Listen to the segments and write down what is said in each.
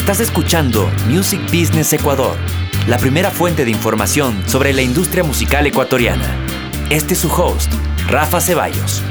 Estás escuchando Music Business Ecuador, la primera fuente de información sobre la industria musical ecuatoriana. Este es su host, Rafa Ceballos.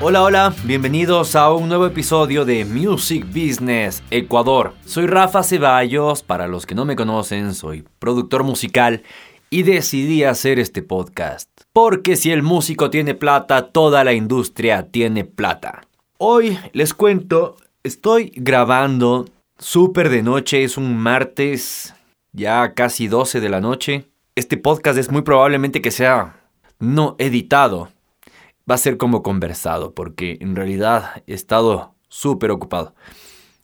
Hola, hola, bienvenidos a un nuevo episodio de Music Business Ecuador. Soy Rafa Ceballos, para los que no me conocen, soy productor musical y decidí hacer este podcast. Porque si el músico tiene plata, toda la industria tiene plata. Hoy les cuento, estoy grabando súper de noche, es un martes, ya casi 12 de la noche. Este podcast es muy probablemente que sea no editado, va a ser como conversado, porque en realidad he estado súper ocupado.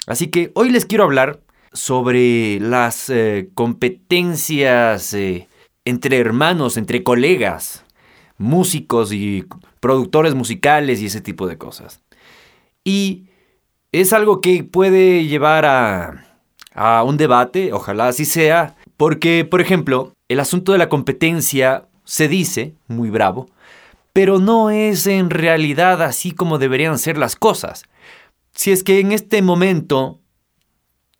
Así que hoy les quiero hablar sobre las eh, competencias eh, entre hermanos, entre colegas, músicos y productores musicales y ese tipo de cosas. Y es algo que puede llevar a, a un debate, ojalá así sea, porque, por ejemplo, el asunto de la competencia se dice, muy bravo, pero no es en realidad así como deberían ser las cosas. Si es que en este momento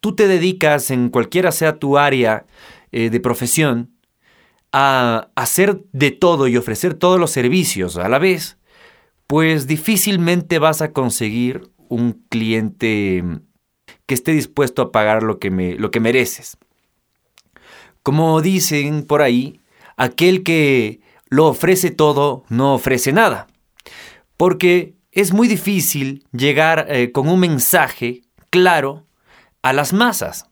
tú te dedicas, en cualquiera sea tu área eh, de profesión, a hacer de todo y ofrecer todos los servicios a la vez, pues difícilmente vas a conseguir un cliente que esté dispuesto a pagar lo que, me, lo que mereces. Como dicen por ahí, aquel que lo ofrece todo no ofrece nada. Porque es muy difícil llegar eh, con un mensaje claro a las masas.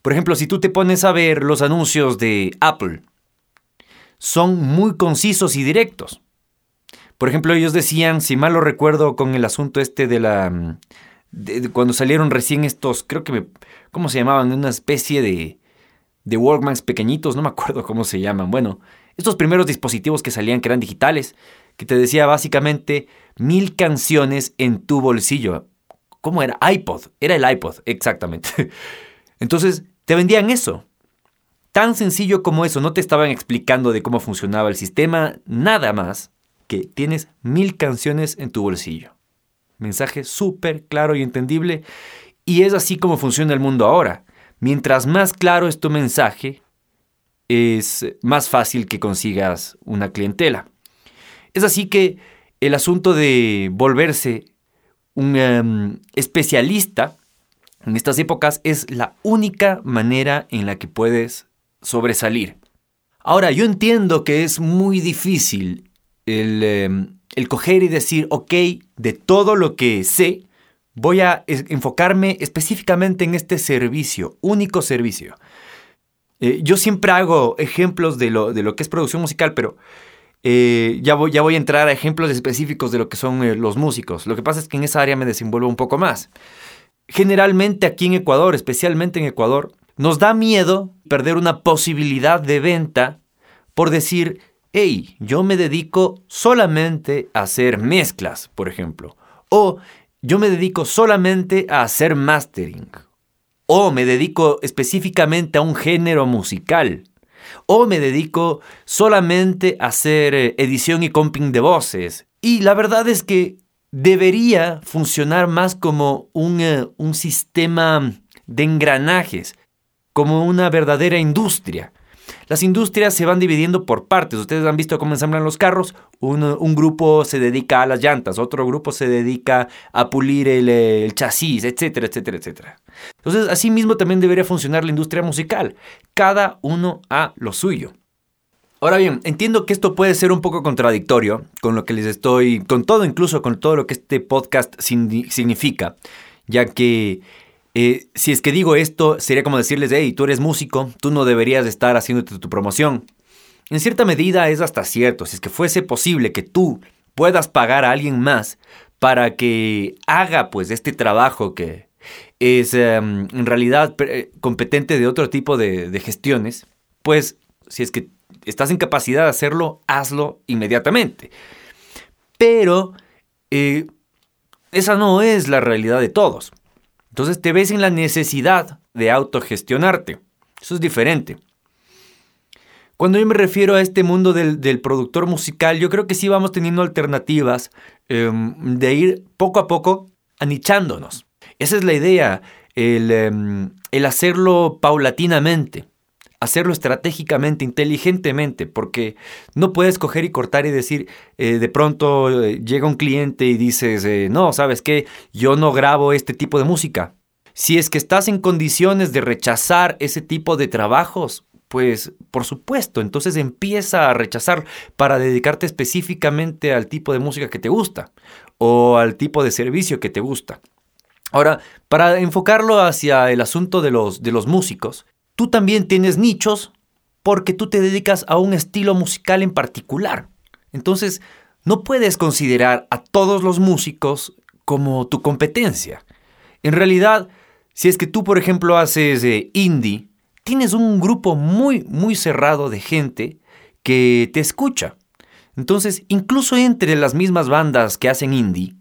Por ejemplo, si tú te pones a ver los anuncios de Apple, son muy concisos y directos. Por ejemplo, ellos decían, si mal lo recuerdo con el asunto este de la... Mm, cuando salieron recién estos, creo que me... ¿Cómo se llamaban? Una especie de... De Walkmans pequeñitos, no me acuerdo cómo se llaman. Bueno, estos primeros dispositivos que salían, que eran digitales, que te decía básicamente mil canciones en tu bolsillo. ¿Cómo era? iPod. Era el iPod, exactamente. Entonces, te vendían eso. Tan sencillo como eso, no te estaban explicando de cómo funcionaba el sistema, nada más que tienes mil canciones en tu bolsillo. Mensaje súper claro y entendible. Y es así como funciona el mundo ahora. Mientras más claro es tu mensaje, es más fácil que consigas una clientela. Es así que el asunto de volverse un em, especialista en estas épocas es la única manera en la que puedes sobresalir. Ahora, yo entiendo que es muy difícil el, em, el, coger y decir, ok, de todo lo que sé, voy a enfocarme específicamente en este servicio, único servicio. Eh, yo siempre hago ejemplos de lo, de lo, que es producción musical, pero eh, ya, voy, ya voy a entrar a ejemplos específicos de lo que son eh, los músicos. Lo que pasa es que en esa área me desenvuelvo un poco más. Generalmente aquí en Ecuador, especialmente en Ecuador, nos da miedo perder una posibilidad de venta por decir, hey, yo me dedico solamente a hacer mezclas, por ejemplo. O yo me dedico solamente a hacer mastering. O me dedico específicamente a un género musical. O me dedico solamente a hacer eh, edición y comping de voces. Y la verdad es que debería funcionar más como un, eh, un sistema de engranajes como una verdadera industria. Las industrias se van dividiendo por partes. Ustedes han visto cómo ensamblan los carros. Un, grupo se dedica a las llantas, otro grupo se dedica a pulir el, chasis, etcétera, etcétera, etcétera. Entonces, así mismo también debería funcionar la industria musical. Cada uno a lo suyo. Ahora bien, entiendo que esto puede ser un poco contradictorio con lo que les estoy, con todo, incluso con todo lo que este podcast significa, ya que eh, si es que digo esto, sería como decirles, hey, tú eres músico, tú no deberías estar haciéndote tu promoción. En cierta medida es hasta cierto, si es que fuese posible que tú puedas pagar a alguien más para que haga pues este trabajo que es em, en realidad eh, competente de otro tipo de, gestiones, pues si es que estás en capacidad de hacerlo, hazlo inmediatamente. Pero eh, esa no es la realidad de todos. Entonces te ves en la necesidad de autogestionarte. Eso es diferente. Cuando yo me refiero a este mundo del, productor musical, yo creo que sí vamos teniendo alternativas em, de ir poco a poco anichándonos. Esa es la idea. el, em, el hacerlo paulatinamente hacerlo estratégicamente, inteligentemente, porque no puedes coger y cortar y decir, eh, de pronto eh, llega un cliente y dices, eh, no, sabes qué, yo no grabo este tipo de música. Si es que estás en condiciones de rechazar ese tipo de trabajos, pues por supuesto, entonces empieza a rechazar para dedicarte específicamente al tipo de música que te gusta o al tipo de servicio que te gusta. Ahora, para enfocarlo hacia el asunto de los, de los músicos, Tú también tienes nichos porque tú te dedicas a un estilo musical en particular. Entonces, no puedes considerar a todos los músicos como tu competencia. En realidad, si es que tú, por ejemplo, haces eh, indie, tienes un grupo muy, muy cerrado de gente que te escucha. Entonces, incluso entre las mismas bandas que hacen indie,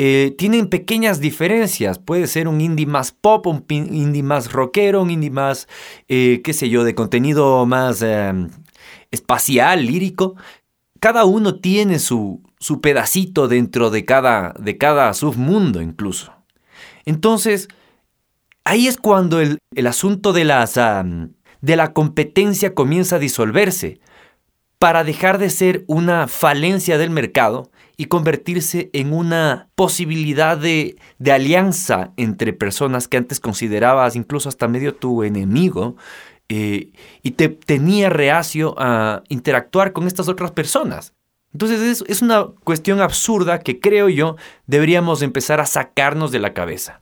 eh, tienen pequeñas diferencias. Puede ser un indie más pop, un indie más rockero, un indie más, eh, qué sé yo, de contenido más em, espacial, lírico. Cada uno tiene su, su pedacito dentro de cada, de cada submundo incluso. Entonces, ahí es cuando el, asunto de, las, de la competencia comienza a disolverse para dejar de ser una falencia del mercado y convertirse en una posibilidad de, alianza entre personas que antes considerabas incluso hasta medio tu enemigo eh, y te tenía reacio a interactuar con estas otras personas. Entonces es, es una cuestión absurda que creo yo deberíamos empezar a sacarnos de la cabeza.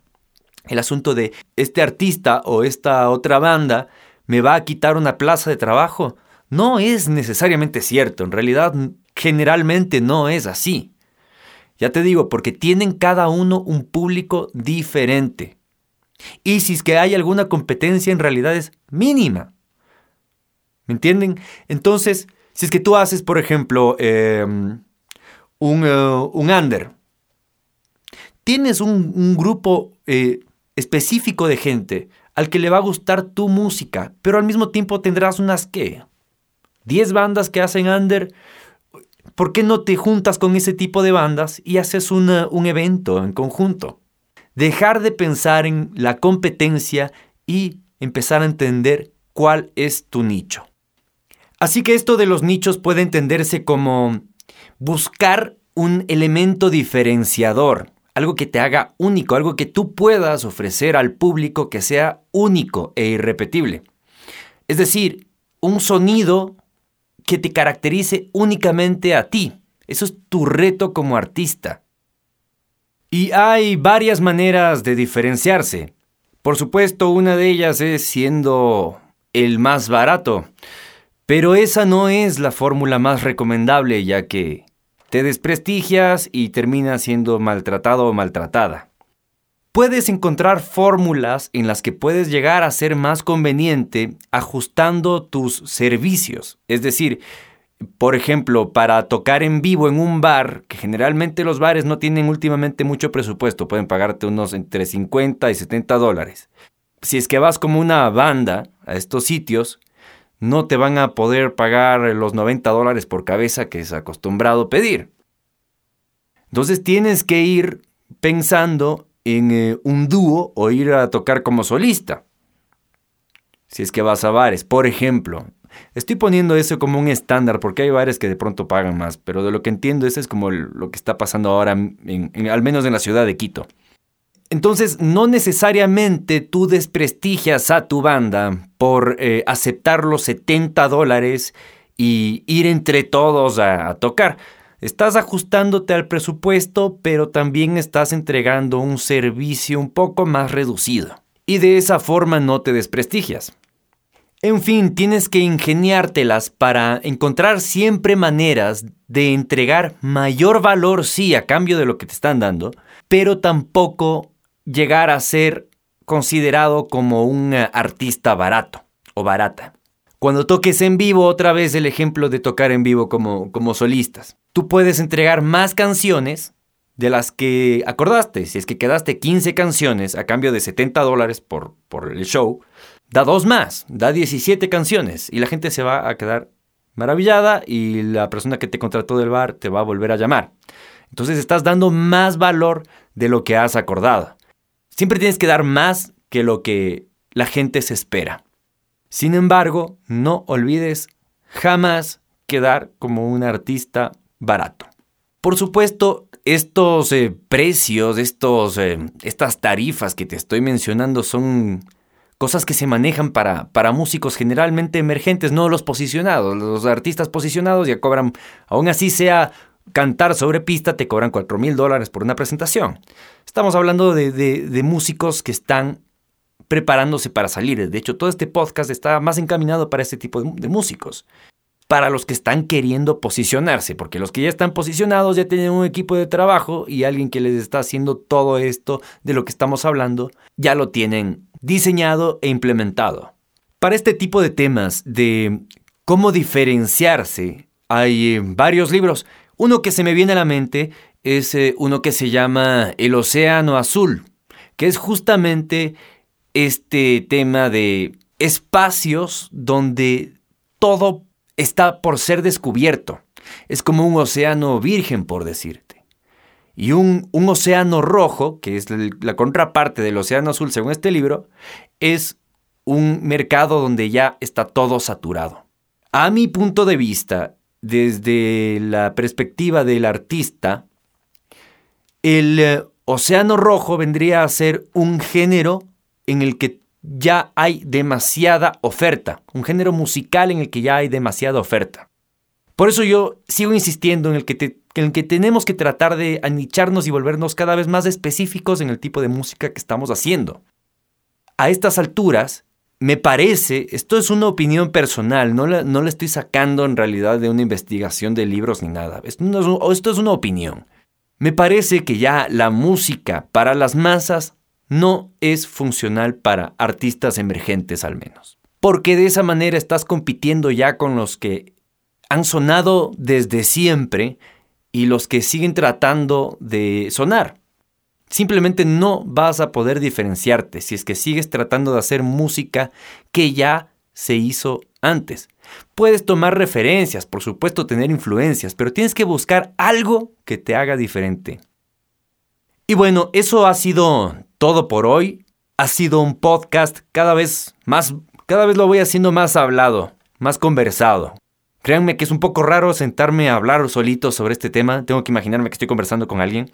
El asunto de este artista o esta otra banda me va a quitar una plaza de trabajo no es necesariamente cierto. En realidad generalmente no es así. Ya te digo, porque tienen cada uno un público diferente. Y si es que hay alguna competencia, en realidad es mínima. ¿Me entienden? Entonces, si es que tú haces, por ejemplo, em, un, uh, un, under, tienes un, grupo eh, específico de gente al que le va a gustar tu música, pero al mismo tiempo tendrás unas que 10 bandas que hacen under ¿por qué no te juntas con ese tipo de bandas y haces un evento en conjunto? Dejar de pensar en la competencia y empezar a entender cuál es tu nicho. Así que esto de los nichos puede entenderse como buscar un elemento diferenciador, algo que te haga único, algo que tú puedas ofrecer al público que sea único e irrepetible. Es decir, un sonido que te caracterice únicamente a ti. Eso es tu reto como artista. Y hay varias maneras de diferenciarse. Por supuesto, una de ellas es siendo el más barato. Pero esa no es la fórmula más recomendable ya que te desprestigias y terminas siendo maltratado o maltratada puedes encontrar fórmulas en las que puedes llegar a ser más conveniente ajustando tus servicios. Es decir, por ejemplo, para tocar en vivo en un bar, que generalmente los bares no tienen últimamente mucho presupuesto, pueden pagarte unos entre 50 y 70 dólares. Si es que vas como una banda a estos sitios, no te van a poder pagar los 90 dólares por cabeza que es acostumbrado pedir. Entonces tienes que ir pensando en eh, un dúo o ir a tocar como solista. Si es que vas a bares, por ejemplo. Estoy poniendo eso como un estándar porque hay bares que de pronto pagan más, pero de lo que entiendo eso es como lo que está pasando ahora, al menos en la ciudad de Quito. Entonces, no necesariamente tú desprestigias a tu banda por eh, aceptar los 70 dólares y ir entre todos a tocar. Estás ajustándote al presupuesto, pero también estás entregando un servicio un poco más reducido. Y de esa forma no te desprestigias. En fin, tienes que ingeniártelas para encontrar siempre maneras de entregar mayor valor, sí, a cambio de lo que te están dando, pero tampoco llegar a ser considerado como un artista barato o barata. Cuando toques en vivo, otra vez el ejemplo de tocar en vivo como, como solistas tú puedes entregar más canciones de las que acordaste. Si es que quedaste 15 canciones a cambio de 70 dólares por, por el show, da dos más, da 17 canciones y la gente se va a quedar maravillada y la persona que te contrató del bar te va a volver a llamar. Entonces estás dando más valor de lo que has acordado. Siempre tienes que dar más que lo que la gente se espera. Sin embargo, no olvides jamás quedar como un artista barato. Por supuesto, estos eh, precios, estos, eh, estas tarifas que te estoy mencionando son cosas que se manejan para, para músicos generalmente emergentes, no los posicionados. Los artistas posicionados ya cobran, aún así sea cantar sobre pista, te cobran 4 mil dólares por una presentación. Estamos hablando de, músicos que están preparándose para salir. De hecho, todo este podcast está más encaminado para este tipo de, músicos. Para los que están queriendo posicionarse, porque los que ya están posicionados ya tienen un equipo de trabajo y alguien que les está haciendo todo esto de lo que estamos hablando, ya lo tienen diseñado e implementado. Para este tipo de temas de cómo diferenciarse, hay eh, varios libros. Uno que se me viene a la mente es eh, uno que se llama El Océano Azul, que es justamente este tema de espacios donde todo está por ser descubierto. Es como un océano virgen, por decirte. Y un, un océano rojo, que es la contraparte del océano azul según este libro, es un mercado donde ya está todo saturado. A mi punto de vista, desde la perspectiva del artista, el eh, océano rojo vendría a ser un género en el que ya hay demasiada oferta, un género musical en el que ya hay demasiada oferta. Por eso yo sigo insistiendo en el que, tenemos que tratar de anicharnos y volvernos cada vez más específicos en el tipo de música que estamos haciendo. A estas alturas, me parece, esto es una opinión personal, no la, no estoy sacando en realidad de una investigación de libros ni nada, esto es una opinión. Me parece que ya la música para las masas no es funcional para artistas emergentes al menos. Porque de esa manera estás compitiendo ya con los que han sonado desde siempre y los que siguen tratando de sonar. Simplemente no vas a poder diferenciarte si es que sigues tratando de hacer música que ya se hizo antes. Puedes tomar referencias, por supuesto tener influencias, pero tienes que buscar algo que te haga diferente. Y bueno, eso ha sido todo por hoy. Ha sido un podcast cada vez más, cada vez lo voy haciendo más hablado, más conversado. Créanme que es un poco raro sentarme a hablar solito sobre este tema, tengo que imaginarme que estoy conversando con alguien.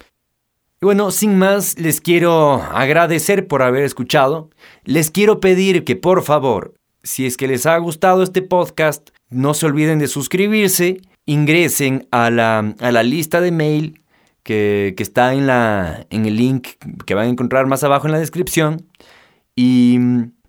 Y bueno, sin más, les quiero agradecer por haber escuchado. Les quiero pedir que por favor, si es que les ha gustado este podcast, no se olviden de suscribirse, ingresen a la, a la lista de mail que, está en, la, en el link que van a encontrar más abajo en la descripción. Y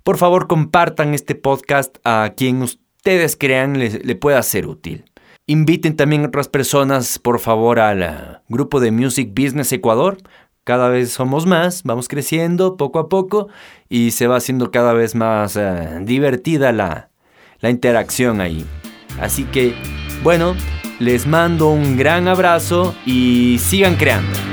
por favor compartan este podcast a quien ustedes crean le pueda ser útil. Inviten también a otras personas, por favor, al eh, grupo de Music Business Ecuador. Cada vez somos más, vamos creciendo poco a poco y se va haciendo cada vez más eh, divertida la, la interacción ahí. Así que, bueno, les mando un gran abrazo y sigan creando.